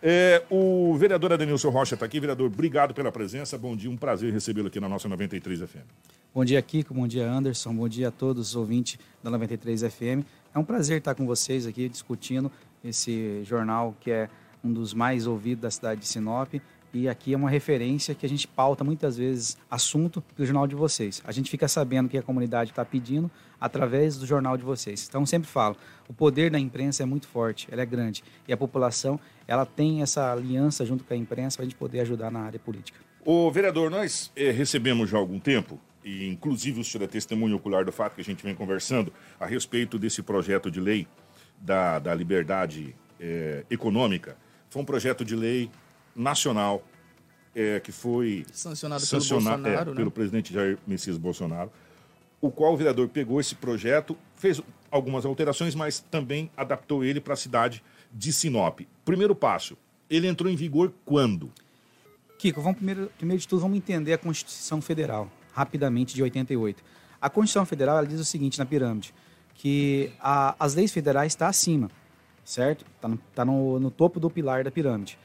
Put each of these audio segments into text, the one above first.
É, o vereador Adenilson Rocha está aqui. Vereador, obrigado pela presença. Bom dia, um prazer recebê-lo aqui na nossa 93 FM. Bom dia, Kiko. Bom dia, Anderson. Bom dia a todos os ouvintes da 93 FM. É um prazer estar com vocês aqui discutindo esse jornal que é um dos mais ouvidos da cidade de Sinop. E aqui é uma referência que a gente pauta muitas vezes assunto do jornal de vocês. A gente fica sabendo o que a comunidade está pedindo através do jornal de vocês. Então, sempre falo, o poder da imprensa é muito forte, ela é grande. E a população, ela tem essa aliança junto com a imprensa para a gente poder ajudar na área política. O vereador, nós é, recebemos já há algum tempo, e inclusive o senhor é testemunho ocular do fato que a gente vem conversando a respeito desse projeto de lei da, da liberdade é, econômica. Foi um projeto de lei nacional é, que foi sancionado, sancionado pelo, é, né? pelo presidente Jair Messias Bolsonaro, o qual o vereador pegou esse projeto, fez algumas alterações, mas também adaptou ele para a cidade de Sinop. Primeiro passo, ele entrou em vigor quando? Kiko, vamos primeiro, primeiro de tudo, vamos entender a Constituição Federal, rapidamente, de 88. A Constituição Federal diz o seguinte na pirâmide, que a, as leis federais estão tá acima, certo? Está no, tá no, no topo do pilar da pirâmide.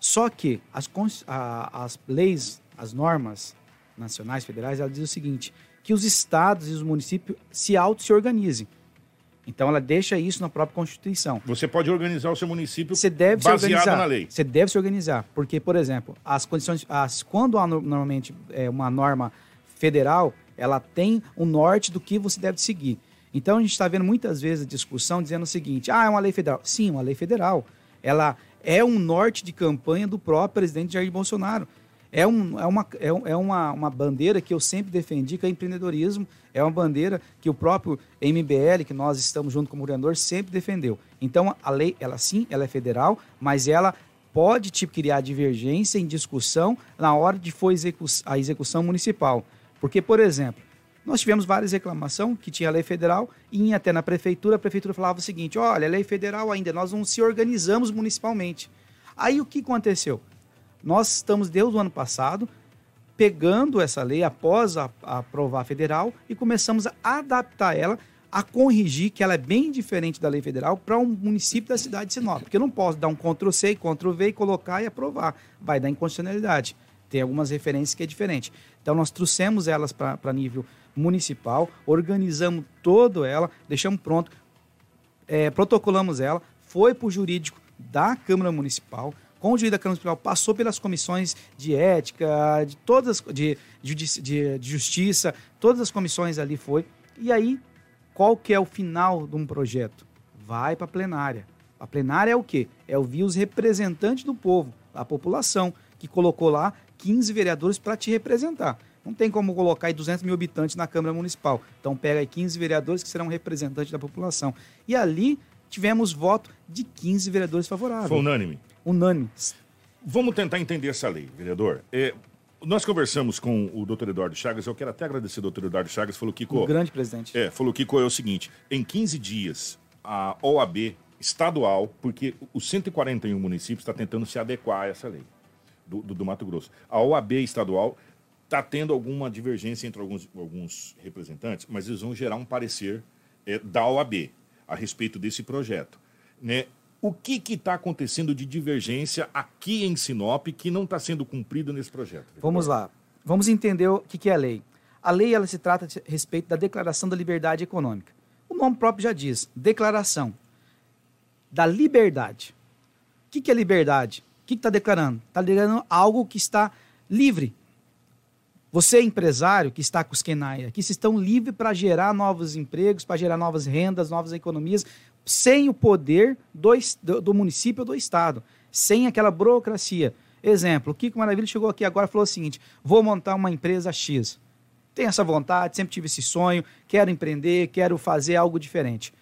Só que as, a, as leis, as normas nacionais, federais, ela diz o seguinte, que os estados e os municípios se auto-se organizem. Então ela deixa isso na própria Constituição. Você pode organizar o seu município Você deve baseado se organizar. na lei. Você deve se organizar, porque, por exemplo, as condições, as, quando há normalmente é, uma norma federal, ela tem o um norte do que você deve seguir. Então a gente está vendo muitas vezes a discussão dizendo o seguinte: ah, é uma lei federal. Sim, uma lei federal. Ela é um norte de campanha do próprio presidente Jair Bolsonaro. É, um, é, uma, é, é uma, uma bandeira que eu sempre defendi, que é empreendedorismo. É uma bandeira que o próprio MBL, que nós estamos junto com o governador, sempre defendeu. Então, a lei, ela sim, ela é federal, mas ela pode tipo, criar divergência em discussão na hora de for execu a execução municipal. Porque, por exemplo, nós tivemos várias reclamações que tinha lei federal e até na prefeitura, a prefeitura falava o seguinte: olha, lei federal ainda, nós não se organizamos municipalmente. Aí o que aconteceu? Nós estamos, desde o ano passado, pegando essa lei após a, a aprovar a federal e começamos a adaptar ela, a corrigir que ela é bem diferente da lei federal para um município da cidade de Sinop. Porque eu não posso dar um Ctrl-C, Ctrl-V e colocar e aprovar. Vai dar inconstitucionalidade. Tem algumas referências que é diferente. Então, nós trouxemos elas para nível municipal, organizamos toda ela, deixamos pronto, é, protocolamos ela, foi para o jurídico da Câmara Municipal, com o jurídico da Câmara Municipal, passou pelas comissões de ética, de todas, de, de, de, de justiça, todas as comissões ali foi. E aí, qual que é o final de um projeto? Vai para a plenária. A plenária é o quê? É ouvir os representantes do povo, a população, que colocou lá 15 vereadores para te representar. Não tem como colocar aí 200 mil habitantes na Câmara Municipal. Então pega aí 15 vereadores que serão representantes da população. E ali tivemos voto de 15 vereadores favoráveis. Foi unânime? Unânime. Vamos tentar entender essa lei, vereador. É, nós conversamos com o doutor Eduardo Chagas, eu quero até agradecer ao doutor Eduardo Chagas, falou que... O grande presidente. É, falou que é o seguinte, em 15 dias, a OAB estadual, porque os 141 municípios está tentando se adequar a essa lei do, do, do Mato Grosso. A OAB estadual está tendo alguma divergência entre alguns, alguns representantes, mas eles vão gerar um parecer é, da OAB a respeito desse projeto. Né? O que está acontecendo de divergência aqui em Sinop que não está sendo cumprido nesse projeto? Vamos lá. Vamos entender o que, que é a lei. A lei ela se trata a respeito da Declaração da Liberdade Econômica. O nome próprio já diz, declaração da liberdade. O que, que é liberdade? O que está declarando? Está declarando algo que está livre, você, empresário que está com os Kenai aqui, vocês estão livres para gerar novos empregos, para gerar novas rendas, novas economias, sem o poder do, do, do município ou do Estado, sem aquela burocracia. Exemplo, o Kiko Maravilha chegou aqui agora e falou o seguinte: vou montar uma empresa X. Tenho essa vontade, sempre tive esse sonho, quero empreender, quero fazer algo diferente.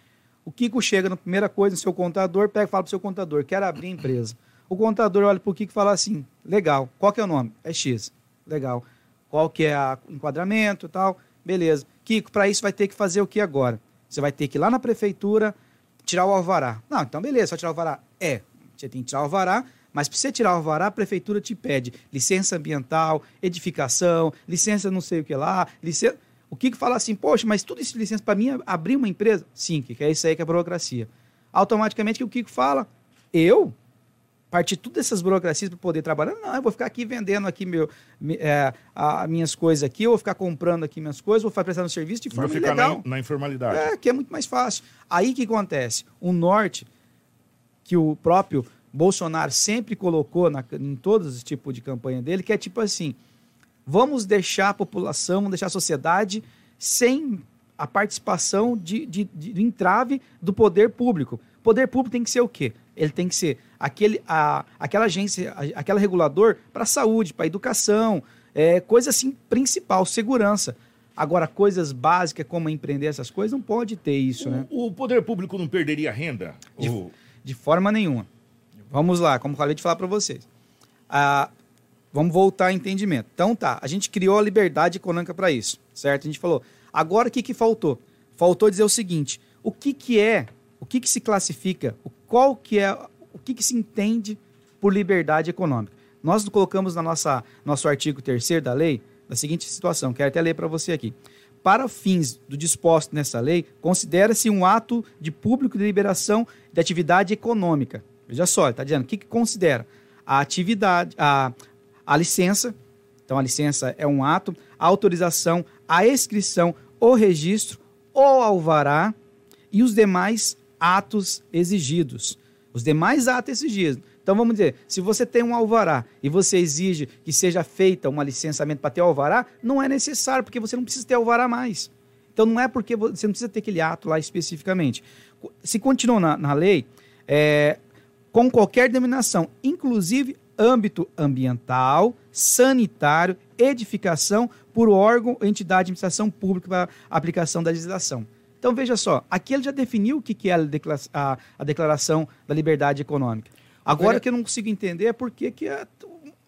O Kiko chega na primeira coisa no seu contador, pega e fala para o seu contador, quero abrir empresa. O contador olha para o Kiko e fala assim, legal, qual que é o nome? É X. Legal qual que é o enquadramento e tal. Beleza. Kiko, para isso vai ter que fazer o que agora? Você vai ter que ir lá na prefeitura tirar o alvará. Não, então beleza, só tirar o alvará. É, você tem que tirar o alvará, mas para você tirar o alvará, a prefeitura te pede licença ambiental, edificação, licença não sei o que lá, licença... O Kiko fala assim, poxa, mas tudo isso de licença para mim abrir uma empresa? Sim, que é isso aí que é a burocracia. Automaticamente, o que o Kiko fala? Eu? Partir tudo dessas burocracias para poder trabalhar. Não, eu vou ficar aqui vendendo aqui meu, é, a, minhas coisas aqui, eu vou ficar comprando aqui minhas coisas, vou ficar prestando serviço de forma vou ficar ilegal. Na, na informalidade. É, que é muito mais fácil. Aí que acontece? O norte, que o próprio Bolsonaro sempre colocou na, em todos os tipos de campanha dele, que é tipo assim, vamos deixar a população, vamos deixar a sociedade sem a participação de, de, de, entrave do poder público. Poder público tem que ser o quê? Ele tem que ser aquele, a, aquela agência, a, aquela regulador para a saúde, para a educação, é, coisa assim principal, segurança. Agora, coisas básicas como empreender essas coisas, não pode ter isso, o, né? O poder público não perderia renda? De, de forma nenhuma. Vamos lá, como acabei de falar para vocês. Ah, vamos voltar ao entendimento. Então tá, a gente criou a liberdade econômica para isso, certo? A gente falou, agora o que, que faltou? Faltou dizer o seguinte, o que, que é, o que, que se classifica, qual que é, o que, que se entende por liberdade econômica? Nós colocamos na nossa nosso artigo 3 da lei da seguinte situação, quero até ler para você aqui. Para fins do disposto nessa lei, considera-se um ato de público de liberação de atividade econômica, Veja só, está dizendo o que, que considera a atividade, a, a licença, então a licença é um ato, a autorização, a inscrição, o registro, o alvará e os demais atos exigidos. Os demais atos exigidos. Então vamos dizer, se você tem um alvará e você exige que seja feita um licenciamento para ter alvará, não é necessário, porque você não precisa ter alvará mais. Então não é porque você não precisa ter aquele ato lá especificamente. Se continua na, na lei, é, com qualquer denominação, inclusive âmbito ambiental, sanitário, edificação, por órgão ou entidade de administração pública para aplicação da legislação. Então veja só, aqui ele já definiu o que é a declaração da liberdade econômica. Agora que eu não consigo entender é por que é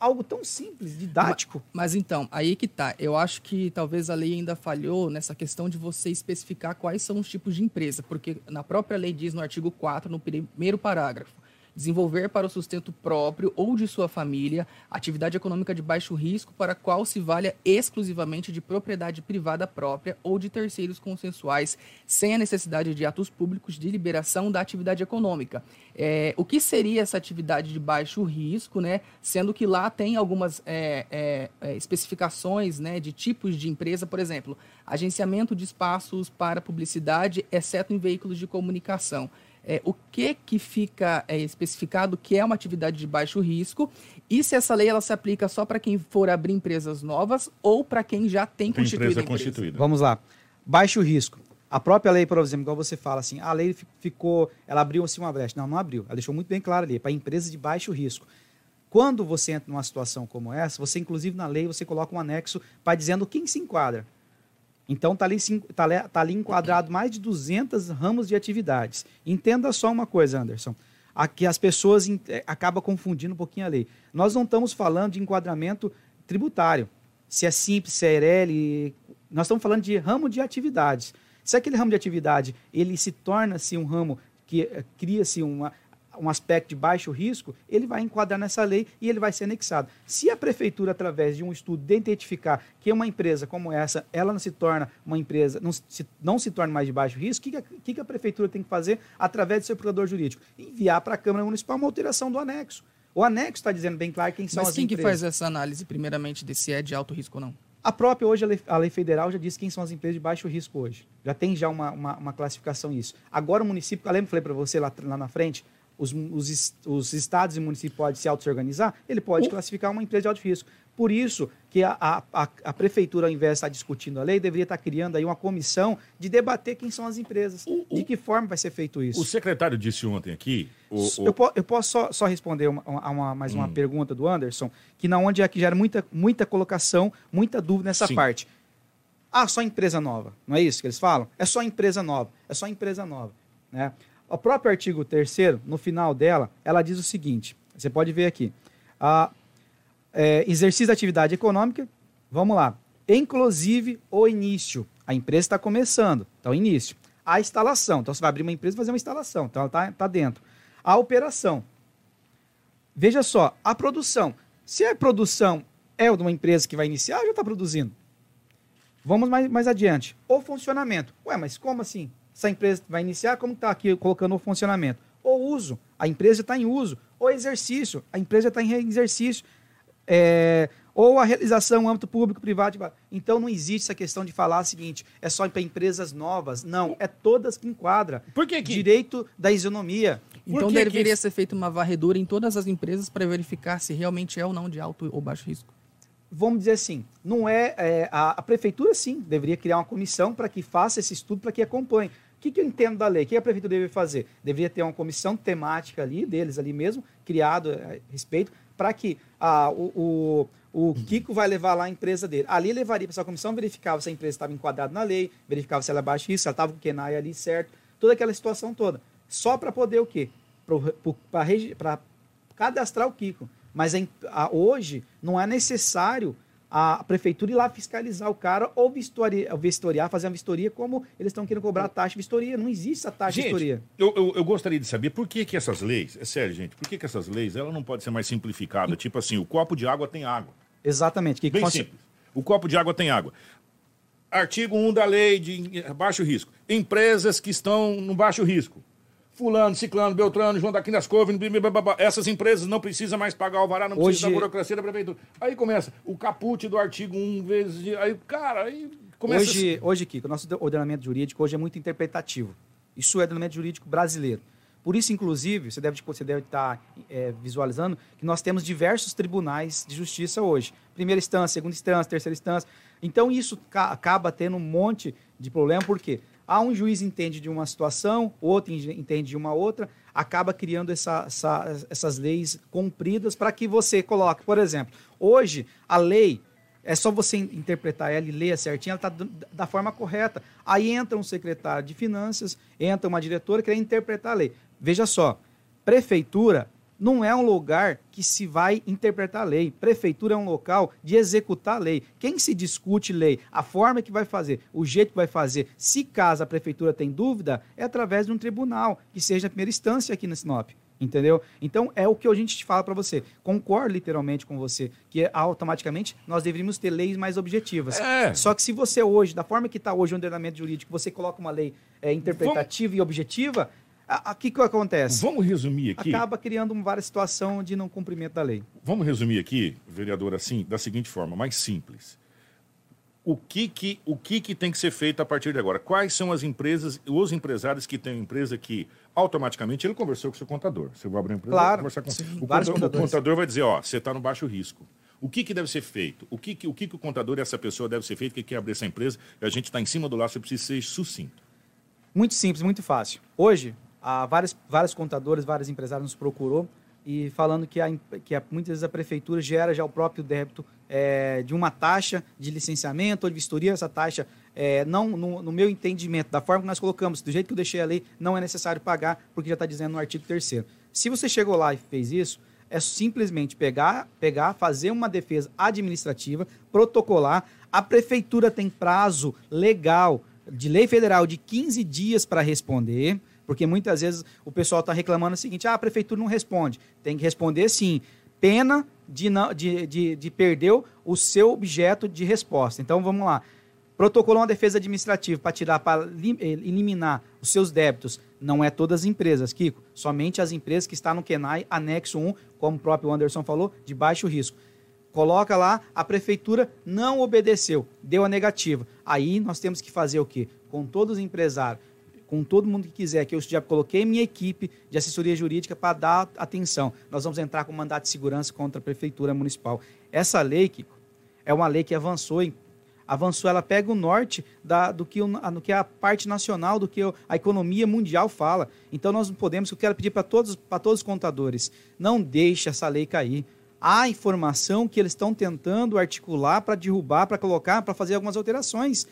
algo tão simples, didático. Mas, mas, então, aí que tá. Eu acho que talvez a lei ainda falhou nessa questão de você especificar quais são os tipos de empresa, porque na própria lei diz no artigo 4, no primeiro parágrafo, desenvolver para o sustento próprio ou de sua família atividade econômica de baixo risco para a qual se valha exclusivamente de propriedade privada própria ou de terceiros consensuais, sem a necessidade de atos públicos de liberação da atividade econômica. É, o que seria essa atividade de baixo risco, né? Sendo que lá tem algumas é, é, é especificações né, de tipos de empresa, por exemplo, agenciamento de espaços para publicidade, exceto em veículos de comunicação é, o que que fica é, especificado que é uma atividade de baixo risco e se essa lei ela se aplica só para quem for abrir empresas novas ou para quem já tem, tem constituído empresa, empresa constituída. Vamos lá. Baixo risco. A própria lei, por exemplo, igual você fala assim, a lei ficou, ela abriu assim uma brecha. Não, não abriu. Ela deixou muito bem claro ali, para empresas de baixo risco. Quando você entra numa situação como essa, você inclusive na lei você coloca um anexo para dizendo quem se enquadra. Então está ali, tá, tá ali enquadrado mais de 200 ramos de atividades. Entenda só uma coisa, Anderson. Aqui as pessoas é, acabam confundindo um pouquinho a lei. Nós não estamos falando de enquadramento tributário. Se é simples, se é ERL, nós estamos falando de ramo de atividades. Se aquele ramo de atividade ele se torna-se um ramo que eh, cria-se uma, um aspecto de baixo risco, ele vai enquadrar nessa lei e ele vai ser anexado. Se a prefeitura, através de um estudo, identificar que uma empresa como essa, ela não se torna uma empresa, não se, não se torna mais de baixo risco, o que, que, a prefeitura tem que fazer através do seu procurador jurídico? Enviar para a Câmara Municipal uma alteração do anexo. O anexo está dizendo bem claro quem são Mas as quem empresas. quem que faz essa análise, primeiramente, de se é de alto risco ou não? A própria hoje, a lei, a lei, federal já diz quem são as empresas de baixo risco hoje. Já tem já uma, uma, uma classificação isso. Agora o município, eu lembro que falei para você lá, lá na frente, os, os, os estados e municípios podem se auto-organizar, ele pode classificar uma empresa de alto risco. Por isso que a, a, a, prefeitura, ao invés de estar discutindo a lei, deveria estar criando aí uma comissão de debater quem são as empresas, o, de que forma vai ser feito isso. O secretário disse ontem aqui... O, eu, o... eu, posso só, só responder uma, uma, mais uma hum. pergunta do Anderson, que na onde é que gera muita, muita colocação, muita dúvida nessa Sim. parte. Ah, só empresa nova, não é isso que eles falam? É só empresa nova, é só empresa nova. Né? O próprio artigo 3 no final dela, ela diz o seguinte: você pode ver aqui. A, é, exercício da atividade econômica, vamos lá. Inclusive o início. A empresa está começando, então início. A instalação, então você vai abrir uma empresa e fazer uma instalação, então ela está tá dentro. A operação. Veja só, a produção. Se a produção é de uma empresa que vai iniciar, já está produzindo. Vamos mais, mais adiante. O funcionamento. Ué, mas como assim? Essa empresa vai iniciar, como está aqui colocando o funcionamento? O uso, a empresa está em uso. o exercício. A empresa está em exercício. É, ou a realização no âmbito público, privado. Então não existe essa questão de falar o seguinte, é só para empresas novas. Não, é todas que enquadra. Por que que... Direito da isonomia. Então deveria que... ser feita uma varredura em todas as empresas para verificar se realmente é ou não de alto ou baixo risco. Vamos dizer assim, não é, é a, a, prefeitura sim deveria criar uma comissão para que faça esse estudo para que acompanhe. O que, que, eu entendo da lei? O que a prefeitura deve fazer? Deveria ter uma comissão temática ali, deles ali mesmo, criado a respeito, para que ah, o, o, o Kiko vai levar lá a empresa dele. Ali levaria para essa comissão, verificava se a empresa estava enquadrada na lei, verificava se ela é baixo risco, se ela estava com o KENAI ali certo, toda aquela situação toda. Só para poder o quê? Para cadastrar o Kiko. Mas a, hoje não é necessário a prefeitura ir lá fiscalizar o cara ou vistoriar, vistoriar fazer uma vistoria como eles estão querendo cobrar a taxa de vistoria. Não existe essa taxa gente, de vistoria. Eu, eu, eu, gostaria de saber por que, que essas leis, é sério, gente, por que, que essas leis ela não pode ser mais simplificada? Tipo assim, o copo de água tem água. Exatamente. Que Bem que simples. O copo de água tem água. Artigo 1 da lei de baixo risco. Empresas que estão no baixo risco fulano, ciclano, beltrano, João daqui das Covas, essas empresas não precisam mais pagar o alvará, não Hoje... precisa da burocracia da prefeitura. Aí começa o caput do artigo 1 vezes, aí, cara, aí começa... Hoje, assim. hoje Kiko, o nosso ordenamento jurídico hoje é muito interpretativo. Isso é ordenamento jurídico brasileiro. Por isso, inclusive, você deve, você deve estar é, visualizando que nós temos diversos tribunais de justiça hoje. Primeira instância, segunda instância, terceira instância. Então, isso acaba tendo um monte de problema, por quê? Há um juiz entende de uma situação, outro entende de uma outra, acaba criando essa, essa, essas leis cumpridas para que você coloque, por exemplo, hoje a lei é só você interpretar ela e ler certinho, ela está da forma correta. Aí entra um secretário de finanças, entra uma diretora que quer interpretar a lei. Veja só, prefeitura não é um lugar que se vai interpretar a lei. Prefeitura é um local de executar a lei. Quem se discute lei, a forma que vai fazer, o jeito que vai fazer, se caso a prefeitura tem dúvida, é através de um tribunal, que seja a primeira instância aqui na Sinop. Entendeu? Então é o que a gente fala para você. Concordo literalmente com você, que automaticamente nós deveríamos ter leis mais objetivas. É. Só que se você hoje, da forma que está hoje o ordenamento jurídico, você coloca uma lei é, interpretativa Vamos... e objetiva, o que, que acontece? Vamos resumir aqui. Acaba criando uma várias situação de não cumprimento da lei. Vamos resumir aqui, vereador, assim, da seguinte forma, mais simples. O que que, o que que tem que ser feito a partir de agora? Quais são as empresas, os empresários que têm empresa que automaticamente ele conversou com o seu contador. Você vai abrir uma empresa, claro, conversar com sim, o, contador, o contador vai dizer, ó, você está no baixo risco. O que, que deve ser feito? O que, que, o que, que o contador e essa pessoa deve ser feito que quer abrir essa empresa? A gente está em cima do laço, você precisa ser sucinto. Muito simples, muito fácil. Hoje, a vários, vários contadores, vários empresários nos procurou e falando que, a, que a, muitas vezes a prefeitura gera já o próprio débito é, de uma taxa de licenciamento ou de vistoria. Essa taxa, é, não no, no, meu entendimento, da forma que nós colocamos, do jeito que eu deixei a lei, não é necessário pagar, porque já está dizendo no artigo 3 Se você chegou lá e fez isso, é simplesmente pegar, pegar, fazer uma defesa administrativa, protocolar. A prefeitura tem prazo legal de lei federal de 15 dias para responder. Porque muitas vezes o pessoal está reclamando o seguinte: ah, a prefeitura não responde. Tem que responder sim. Pena de, não, de, de, de perder o seu objeto de resposta. Então vamos lá. Protocolou uma defesa administrativa para tirar, para eh, eliminar os seus débitos. Não é todas as empresas, Kiko. Somente as empresas que estão no KENAI, anexo 1, como o próprio Anderson falou, de baixo risco. Coloca lá, a prefeitura não obedeceu, deu a negativa. Aí nós temos que fazer o quê? Com todos os empresários, com todo mundo que quiser, que eu já coloquei minha equipe de assessoria jurídica para dar atenção. Nós vamos entrar com mandato de segurança contra a Prefeitura Municipal. Essa lei, Kiko, é uma lei que avançou avançou, ela pega o norte da, do, que, do que a parte nacional, do que a economia mundial fala. Então nós não podemos, eu quero pedir para todos, todos os contadores, não deixe essa lei cair. Há informação que eles estão tentando articular para derrubar, para colocar, para fazer algumas alterações.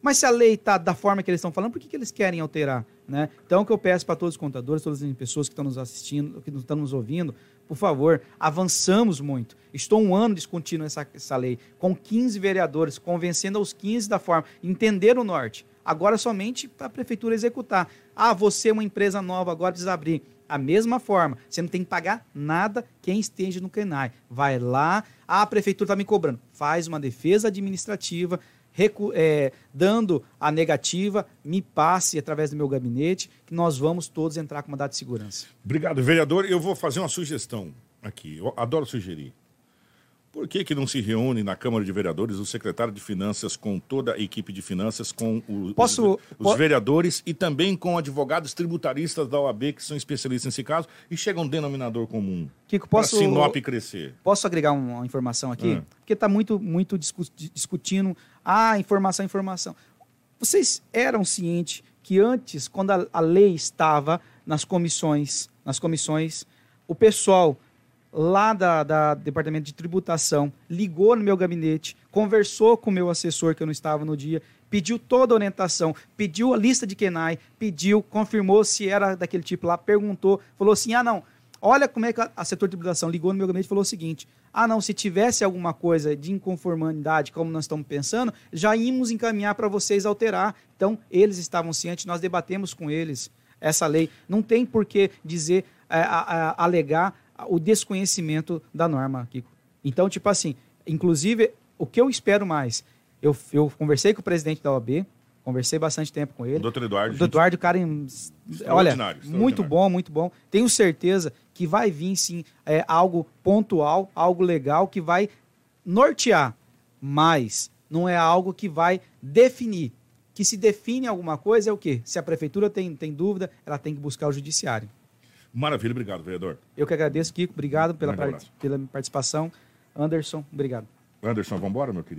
Mas se a lei está da forma que eles estão falando, por que, que eles querem alterar? Né? Então, o que eu peço para todos os contadores, todas as pessoas que estão nos assistindo, que estão nos ouvindo, por favor, avançamos muito. Estou um ano discutindo essa, essa lei, com 15 vereadores, convencendo os 15 da forma, entender o norte. Agora somente para a prefeitura executar. Ah, você é uma empresa nova, agora precisa abrir. A mesma forma, você não tem que pagar nada quem esteja no CRENAI. Vai lá, ah, a prefeitura está me cobrando. Faz uma defesa administrativa, é, dando a negativa, me passe através do meu gabinete, que nós vamos todos entrar com mandado de segurança. Obrigado, vereador. Eu vou fazer uma sugestão aqui. Eu adoro sugerir. Por que, que não se reúne na Câmara de Vereadores o secretário de Finanças com toda a equipe de finanças, com o- Posso- os, os po- vereadores e também com advogados tributaristas da OAB, que são especialistas nesse caso, e chega um denominador comum Kiko, posso, Sinop crescer? posso agregar um- uma informação aqui? Hum. Porque está muito, muito discu- discutindo, ah, informação, informação. Vocês eram cientes que antes, quando a, a lei estava nas comissões, nas comissões, o pessoal lá da, da Departamento de Tributação ligou no meu gabinete, conversou com o meu assessor, que eu não estava no dia, pediu toda a orientação, pediu a lista de KENAI, pediu, confirmou se era daquele tipo lá, perguntou, falou assim, ah, não, olha como é que a, a setor de tributação ligou no meu gabinete e falou o seguinte, ah, não, se tivesse alguma coisa de inconformidade, como nós estamos pensando, já íamos encaminhar para vocês alterar. Então, eles estavam cientes, nós debatemos com eles essa lei. Não tem por que dizer, é, a- a- alegar o desconhecimento da norma, Kiko. Então, tipo assim, inclusive, o que eu espero mais, eu, eu conversei com o presidente da OAB, conversei bastante tempo com ele. Doutor Eduardo. O Eduardo, cara, olha, muito bom, muito bom. Tenho certeza que vai vir, sim, é, algo pontual, algo legal que vai nortear, mas não é algo que vai definir. Que se define alguma coisa é o quê? Se a prefeitura tem, tem dúvida, ela tem que buscar o judiciário. Maravilha, obrigado, vereador. Eu que agradeço, Kiko, obrigado pela, pela participação. Anderson, obrigado. Anderson, vamos embora, meu querido?